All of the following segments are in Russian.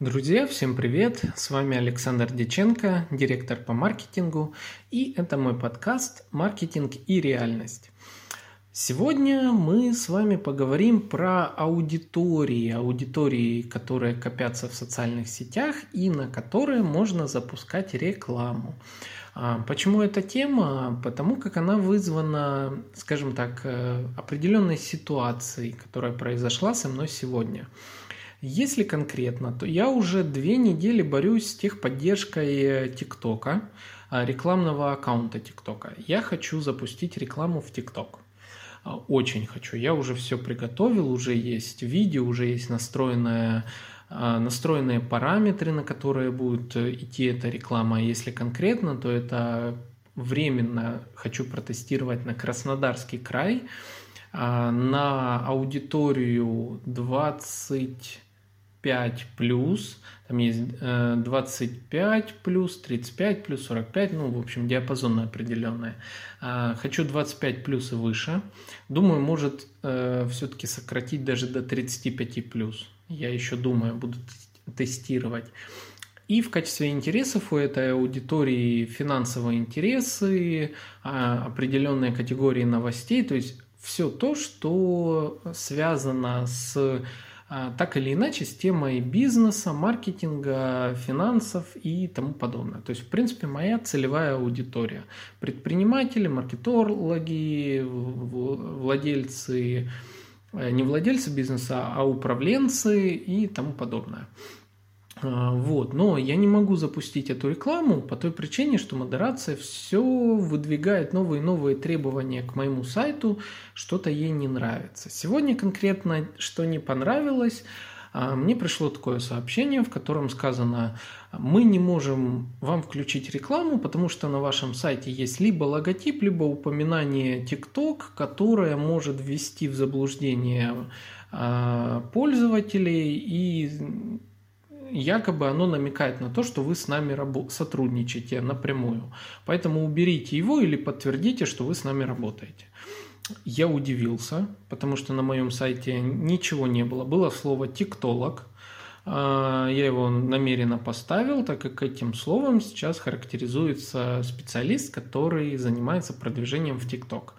Друзья, всем привет! С вами Александр Деченко, директор по маркетингу, и это мой подкаст «Маркетинг и реальность». Сегодня мы с вами поговорим про аудитории, аудитории, которые копятся в социальных сетях и на которые можно запускать рекламу. А, почему эта тема? Потому как она вызвана, скажем так, э, определенной ситуацией, которая произошла со мной сегодня – если конкретно, то я уже две недели борюсь с техподдержкой ТикТока, а, рекламного аккаунта ТикТока. Я хочу запустить рекламу в ТикТок. А, очень хочу. Я уже все приготовил, уже есть видео, уже есть настроенная а, настроенные параметры, на которые будет идти эта реклама. Если конкретно, то это временно хочу протестировать на Краснодарский край, на аудиторию 20 5 плюс, там есть 25 э, плюс, 35 плюс, 45, ну, в общем, диапазон определенный. А, хочу 25 плюс и выше. Думаю, может э, все-таки сократить даже до 35 плюс. Я еще думаю, буду тестировать. И в качестве интересов у этой аудитории финансовые интересы, а, определенные категории новостей, то есть все то, что связано с так или иначе с темой бизнеса, маркетинга, финансов и тому подобное. То есть, в принципе, моя целевая аудитория. Предприниматели, маркетологи, владельцы, э, не владельцы бизнеса, а управленцы и тому подобное. А, вот. Но я не могу запустить эту рекламу по той причине, что модерация все выдвигает новые и новые требования к моему сайту, что-то ей не нравится. Сегодня конкретно, что не понравилось, а, мне пришло такое сообщение, в котором сказано, мы не можем вам включить рекламу, потому что на вашем сайте есть либо логотип, либо упоминание TikTok, которое может ввести в заблуждение а, пользователей и якобы оно намекает на то, что вы с нами сотрудничаете напрямую. Поэтому уберите его или подтвердите, что вы с нами работаете. Я удивился, потому что на моем сайте ничего не было. Было слово «тиктолог», а, я его намеренно поставил, так как этим словом сейчас характеризуется специалист, который занимается продвижением в ТикТок.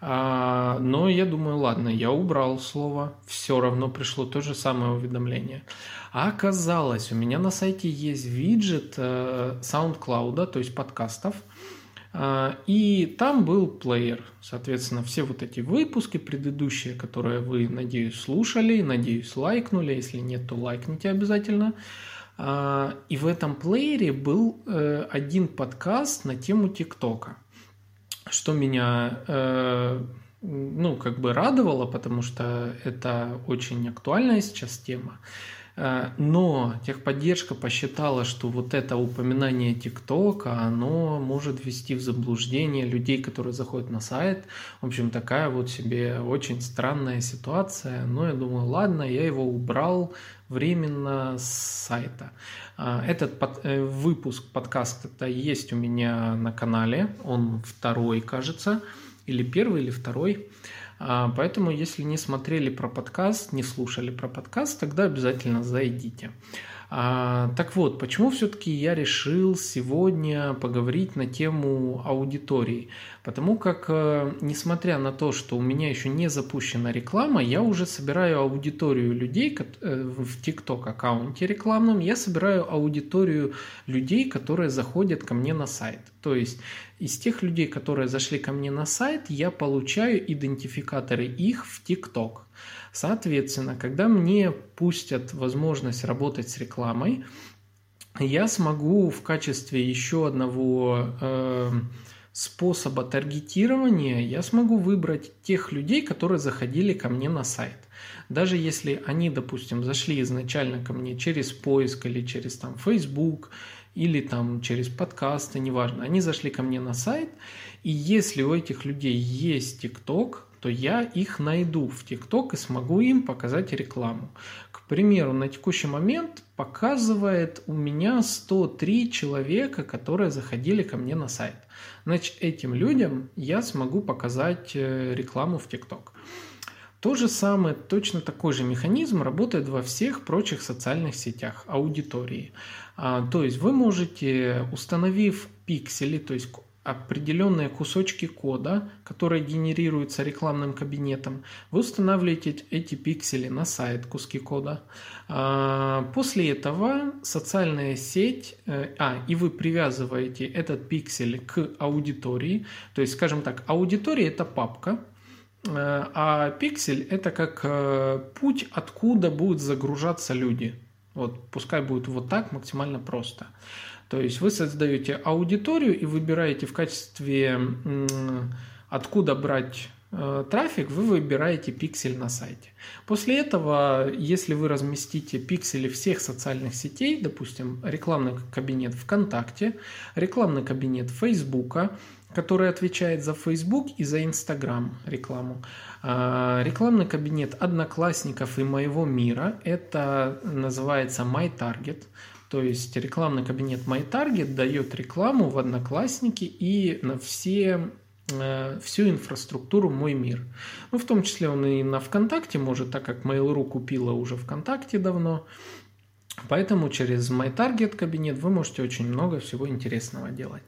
А, но я думаю, ладно, я убрал слово, все равно пришло то же самое уведомление. А оказалось, у меня на сайте есть виджет э, SoundCloud, то есть подкастов, э, и там был плеер. Соответственно, все вот эти выпуски предыдущие, которые вы, надеюсь, слушали, надеюсь, лайкнули. Если нет, то лайкните обязательно. Э, и в этом плеере был один подкаст на тему ТикТока что меня э, ну, как бы радовало, потому что это очень актуальная сейчас тема. Э, но техподдержка посчитала, что вот это упоминание ТикТока, оно может ввести в заблуждение людей, которые заходят на сайт. В общем, такая вот себе очень странная ситуация. Но я думаю, ладно, я его убрал временно с сайта. Э, этот под, э, выпуск подкаста есть у меня на канале, он второй, кажется, или первый, или второй. А, поэтому, если не смотрели про подкаст, не слушали про подкаст, тогда обязательно зайдите. А, так вот, почему все-таки я решил сегодня поговорить на тему аудитории? Потому как, э, несмотря на то, что у меня еще не запущена реклама, я уже собираю аудиторию людей э, в TikTok аккаунте рекламном, я собираю аудиторию людей, которые заходят ко мне на сайт. То есть из тех людей, которые зашли ко мне на сайт, я получаю идентификаторы их в TikTok. Соответственно, когда мне пустят возможность работать с рекламой, я смогу в качестве еще одного э, способа таргетирования, я смогу выбрать тех людей, которые заходили ко мне на сайт. Даже если они, допустим, зашли изначально ко мне через поиск или через там Facebook, или там через подкасты, неважно, они зашли ко мне на сайт, и если у этих людей есть TikTok, то я их найду в ТикТок и смогу им показать рекламу. К примеру, на текущий момент показывает у меня 103 человека, которые заходили ко мне на сайт. Значит, этим людям я смогу показать э, рекламу в ТикТок. То же самое, точно такой же механизм работает во всех прочих социальных сетях аудитории. А, то есть вы можете, установив пиксели, то есть определенные кусочки кода, которые генерируются рекламным кабинетом, вы устанавливаете эти пиксели на сайт, куски кода. А, после этого социальная сеть, э, а, и вы привязываете этот пиксель к аудитории, то есть, скажем так, аудитория – это папка, а пиксель – это как э, путь, откуда будут загружаться люди. Вот пускай будет вот так максимально просто. То есть вы создаете аудиторию и выбираете в качестве откуда брать э, трафик, вы выбираете пиксель на сайте. После этого, если вы разместите пиксели всех социальных сетей, допустим, рекламный кабинет ВКонтакте, рекламный кабинет Фейсбука, который отвечает за Facebook и за Instagram рекламу. А, рекламный кабинет Одноклассников и Моего мира, это называется MyTarget. То есть рекламный кабинет MyTarget дает рекламу в Одноклассники и на все э, всю инфраструктуру «Мой мир». Ну, в том числе он и на ВКонтакте может, так как Mail.ru купила уже ВКонтакте давно. Поэтому через MyTarget кабинет вы можете очень много всего интересного делать.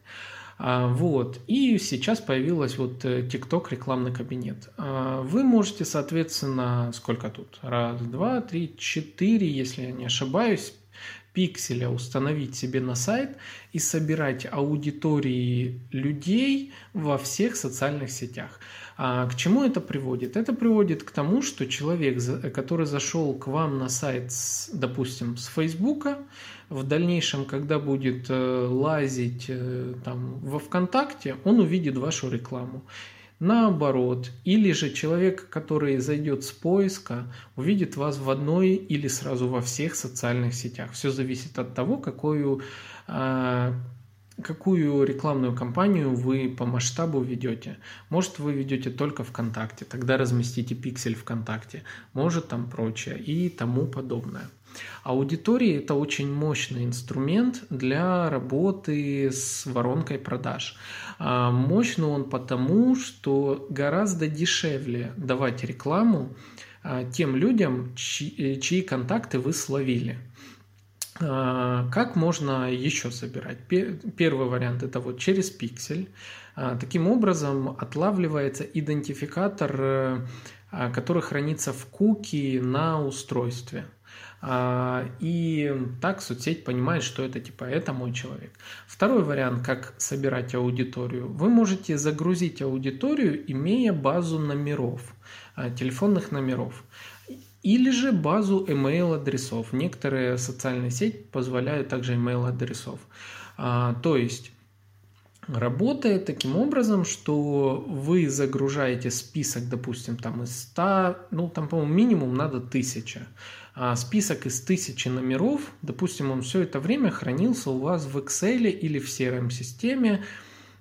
А, вот. И сейчас появилась вот э, TikTok рекламный кабинет. А, вы можете, соответственно, сколько тут? Раз, два, три, четыре, если я не ошибаюсь, пикселя установить себе на сайт и собирать аудитории людей во всех социальных сетях. А к чему это приводит? Это приводит к тому, что человек, который зашел к вам на сайт, допустим, с Фейсбука, в дальнейшем, когда будет э, лазить э, там, во ВКонтакте, он увидит вашу рекламу. Наоборот, или же человек, который зайдет с поиска, увидит вас в одной или сразу во всех социальных сетях. Все зависит от того, какую, а, какую рекламную кампанию вы по масштабу ведете. Может, вы ведете только ВКонтакте, тогда разместите пиксель ВКонтакте, может там прочее и тому подобное. Аудитория – это очень мощный инструмент для работы с воронкой продаж. А, мощный он потому, что гораздо дешевле давать рекламу а, тем людям, чьи, чьи контакты вы словили. А, как можно еще собирать? Первый вариант – это вот через пиксель. Таким образом отлавливается идентификатор, э, который хранится в куки на устройстве – а, и так соцсеть понимает, что это типа это мой человек. Второй вариант, как собирать аудиторию. Вы можете загрузить аудиторию, имея базу номеров, а, телефонных номеров. Или же базу email адресов. Некоторые социальные сети позволяют также email адресов. А, то есть работает таким образом, что вы загружаете список, допустим, там из 100, ну там, по-моему, минимум надо 1000. А, список из тысячи номеров, допустим, он все это время хранился у вас в Excel или в CRM-системе,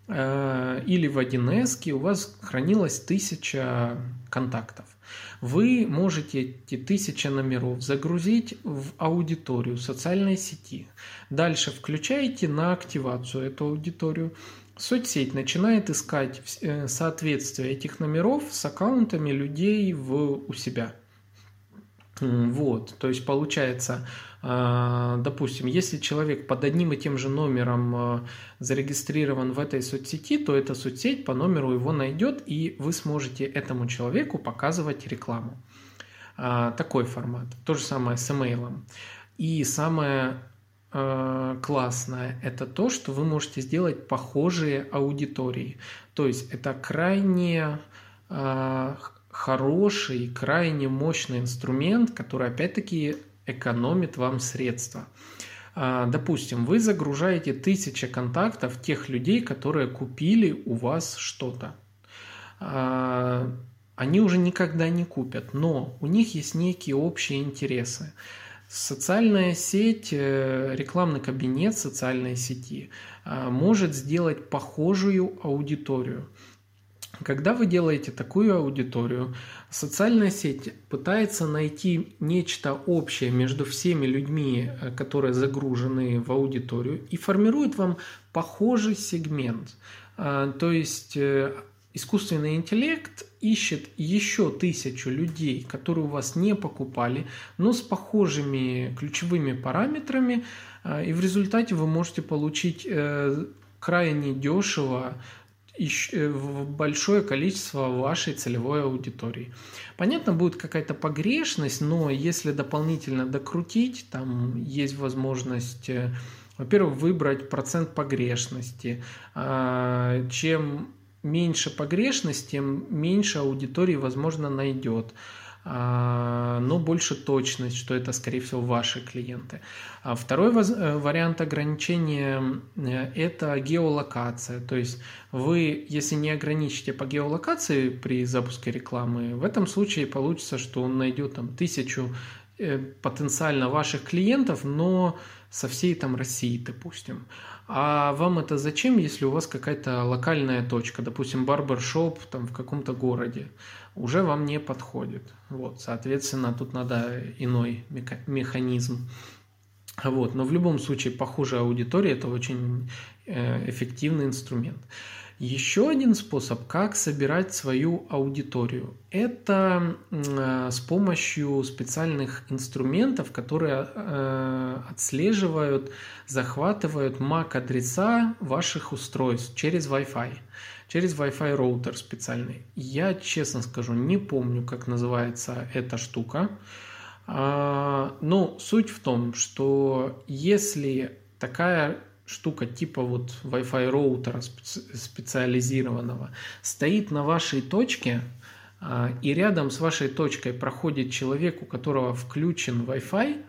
э, или в 1С, у вас хранилось тысяча контактов. Вы можете эти тысячи номеров загрузить в аудиторию социальной сети. Дальше включаете на активацию эту аудиторию. Соцсеть начинает искать э, соответствие этих номеров с аккаунтами людей в, у себя – вот, то есть получается, а, допустим, если человек под одним и тем же номером а, зарегистрирован в этой соцсети, то эта соцсеть по номеру его найдет, и вы сможете этому человеку показывать рекламу. А, такой формат. То же самое с имейлом. И самое классное – это то, что вы можете сделать похожие аудитории. То есть это крайне хороший, крайне мощный инструмент, который опять-таки экономит вам средства. А, допустим, вы загружаете тысячи контактов тех людей, которые купили у вас что-то. А, они уже никогда не купят, но у них есть некие общие интересы. Социальная сеть, э, рекламный кабинет социальной сети а, может сделать похожую аудиторию. Когда вы делаете такую аудиторию, социальная сеть пытается найти нечто общее между всеми людьми, э, которые загружены в аудиторию, и формирует вам похожий сегмент. А, то есть э, искусственный интеллект ищет еще тысячу людей, которые у вас не покупали, но с похожими ключевыми параметрами, а, и в результате вы можете получить э, крайне дешево большое количество вашей целевой аудитории. Понятно, будет какая-то погрешность, но если дополнительно докрутить, там есть возможность, э, во-первых, выбрать процент погрешности. А, чем меньше погрешность, тем меньше аудитории, возможно, найдет но больше точность, что это, скорее всего, ваши клиенты. А второй э, вариант ограничения э, – это геолокация. То есть вы, если не ограничите по геолокации при запуске рекламы, в этом случае получится, что он найдет там тысячу э, потенциально ваших клиентов, но со всей там России, допустим. А вам это зачем, если у вас какая-то локальная точка, допустим, барбершоп там в каком-то городе, уже вам не подходит. Вот, соответственно, тут надо иной механизм. Вот, но в любом случае, похожая аудитория – это очень э, эффективный инструмент. Еще один способ, как собирать свою аудиторию, это э, с помощью специальных инструментов, которые э, отслеживают, захватывают MAC-адреса ваших устройств через Wi-Fi, через Wi-Fi роутер специальный. Я, честно скажу, не помню, как называется эта штука. А, но суть в том, что если такая штука типа вот Wi-Fi роутера специализированного стоит на вашей точке, а, и рядом с вашей точкой проходит человек, у которого включен Wi-Fi,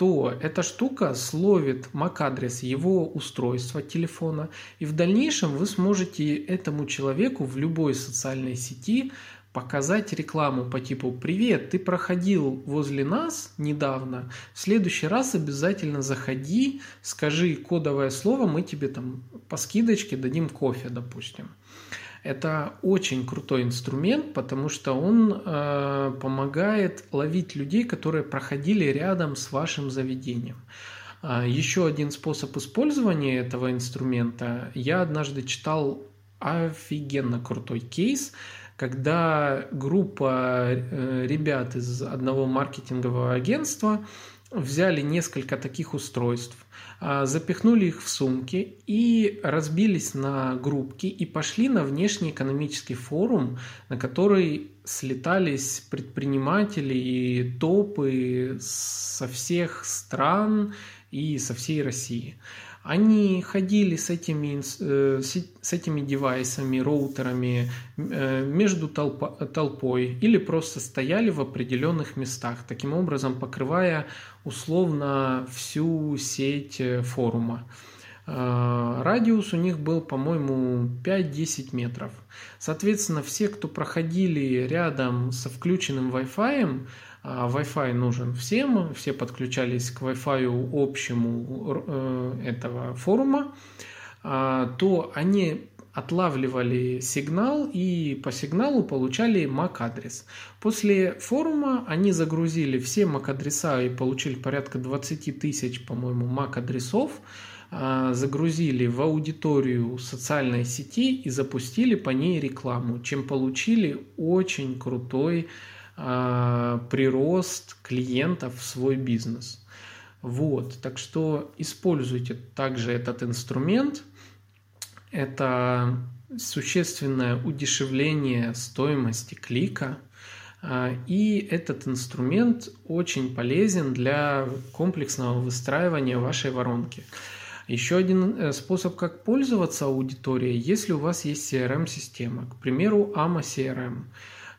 то эта штука словит MAC-адрес его устройства телефона, и в дальнейшем вы сможете этому человеку в любой социальной сети показать рекламу по типу «Привет, ты проходил возле нас недавно, в следующий раз обязательно заходи, скажи кодовое слово, мы тебе там по скидочке дадим кофе, допустим». Это очень крутой инструмент, потому что он э, помогает ловить людей, которые проходили рядом с вашим заведением. А, еще один способ использования этого инструмента. Я однажды читал офигенно крутой кейс – когда группа э, ребят из одного маркетингового агентства взяли несколько таких устройств, запихнули их в сумки и разбились на группки и пошли на внешний экономический форум, на который слетались предприниматели и топы со всех стран и со всей России. Они ходили с этими, э, с этими девайсами, роутерами э, между толпой или просто стояли в определенных местах, таким образом покрывая условно всю сеть э, форума. Радиус у них был, по-моему, 5-10 метров. Соответственно, все, кто проходили рядом со включенным Wi-Fi, Wi-Fi нужен всем, все подключались к Wi-Fi общему э, этого форума, а, то они отлавливали сигнал и по сигналу получали MAC-адрес. После форума они загрузили все MAC-адреса и получили порядка 20 тысяч, по-моему, MAC-адресов, а, загрузили в аудиторию социальной сети и запустили по ней рекламу, чем получили очень крутой а, прирост клиентов в свой бизнес. Вот, так что используйте также этот инструмент. Это существенное удешевление стоимости клика. А, и этот инструмент очень полезен для комплексного выстраивания вашей воронки. Еще один э, способ, как пользоваться аудиторией, если у вас есть CRM-система, к примеру, AMA CRM.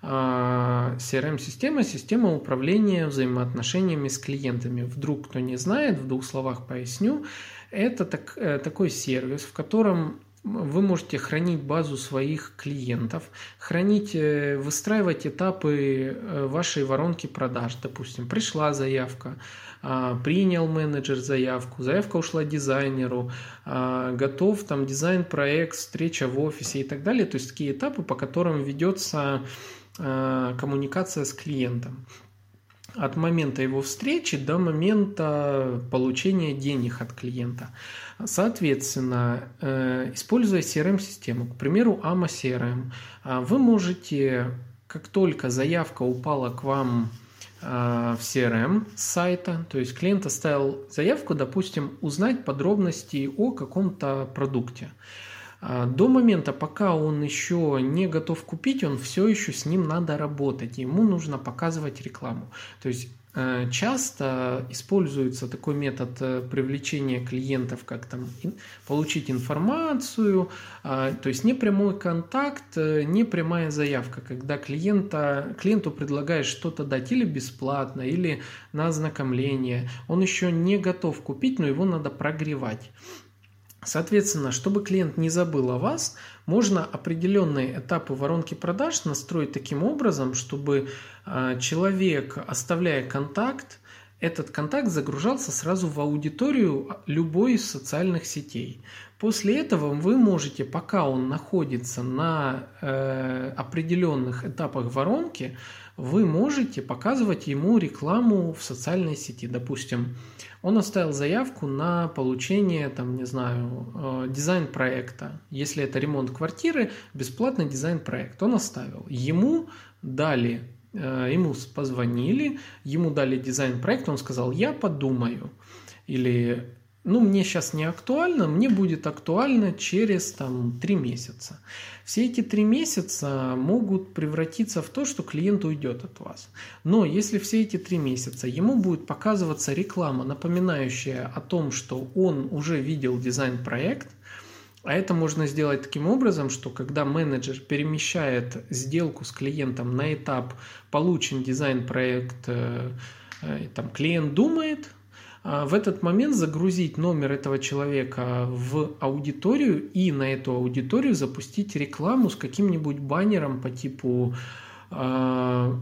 CRM-система – система управления взаимоотношениями с клиентами. Вдруг кто не знает, в двух словах поясню. Это так, э, такой сервис, в котором вы можете хранить базу своих клиентов, хранить, э, выстраивать этапы э, вашей воронки продаж. Допустим, пришла заявка, а, принял менеджер заявку, заявка ушла дизайнеру, а, готов там дизайн-проект, встреча в офисе и так далее. То есть такие этапы, по которым ведется коммуникация с клиентом. от момента его встречи до момента получения денег от клиента. Соответственно, э, используя CRM-систему, к примеру, AMA CRM, а, вы можете, как только заявка упала к вам в CRM сайта, то есть клиент оставил заявку, допустим, узнать подробности о каком-то продукте. А, до момента, пока он еще не готов купить, он все еще с ним надо работать, ему нужно показывать рекламу. То есть э, часто используется такой метод э, привлечения клиентов, как там получить информацию, а, то есть не прямой контакт, э, не прямая заявка, когда клиента, клиенту предлагаешь что-то дать или бесплатно, или на ознакомление, он еще не готов купить, но его надо прогревать. Соответственно, чтобы клиент не забыл о вас, можно определенные этапы воронки продаж настроить таким образом, чтобы а, человек, оставляя контакт, этот контакт загружался сразу в аудиторию любой из социальных сетей. После этого вы можете, пока он находится на э, определенных этапах воронки, вы можете показывать ему рекламу в социальной сети. Допустим, он оставил заявку на получение, там, не знаю, э, дизайн-проекта. Если это ремонт квартиры, бесплатный дизайн-проект. Он оставил. Ему дали, э, ему позвонили, ему дали дизайн-проект, он сказал, я подумаю. Или ну, мне сейчас не актуально, мне будет актуально через там три месяца. Все эти три месяца могут превратиться в то, что клиент уйдет от вас. Но если все эти три месяца ему будет показываться реклама, напоминающая о том, что он уже видел дизайн-проект, а это можно сделать таким образом, что когда менеджер перемещает сделку с клиентом на этап получен дизайн-проект, э, э, там клиент думает, в этот момент загрузить номер этого человека в аудиторию и на эту аудиторию запустить рекламу с каким-нибудь баннером по типу а,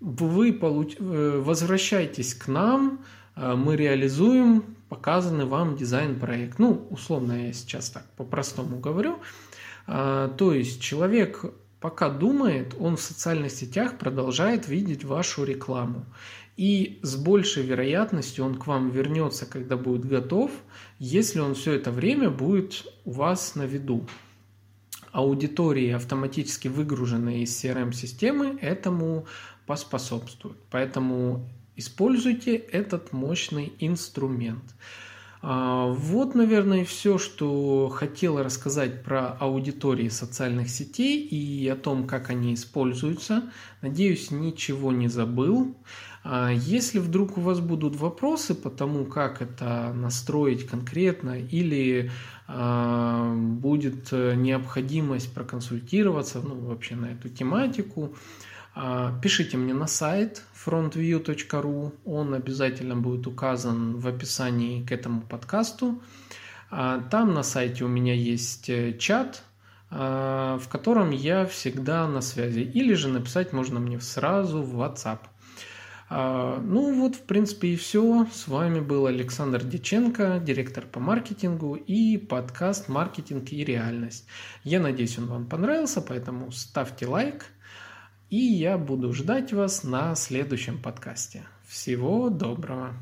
вы получ... Э, возвращайтесь к нам, а, мы реализуем показанный вам дизайн-проект. Ну, условно я сейчас так по-простому говорю. То есть человек пока думает, он в социальных сетях продолжает видеть вашу рекламу. И с большей вероятностью он к вам вернется, когда будет готов, если он все это время будет у вас на виду. Аудитории, автоматически выгруженные из CRM-системы, этому поспособствуют. Поэтому используйте этот мощный инструмент. А, вот, наверное, все, что хотела рассказать про аудитории социальных сетей и о том, как они используются. Надеюсь, ничего не забыл. А если вдруг у вас будут вопросы по тому, как это настроить конкретно, или а, будет необходимость проконсультироваться ну, вообще на эту тематику, а, пишите мне на сайт frontview.ru, он обязательно будет указан в описании к этому подкасту. Там на сайте у меня есть э, чат, в котором я всегда на связи. Или же написать можно мне сразу в WhatsApp. А, ну вот, в принципе, и все. С вами был Александр Диченко, директор по маркетингу и подкаст «Маркетинг и реальность». Я надеюсь, он вам понравился, поэтому ставьте лайк, и я буду ждать вас на следующем подкасте. Всего доброго!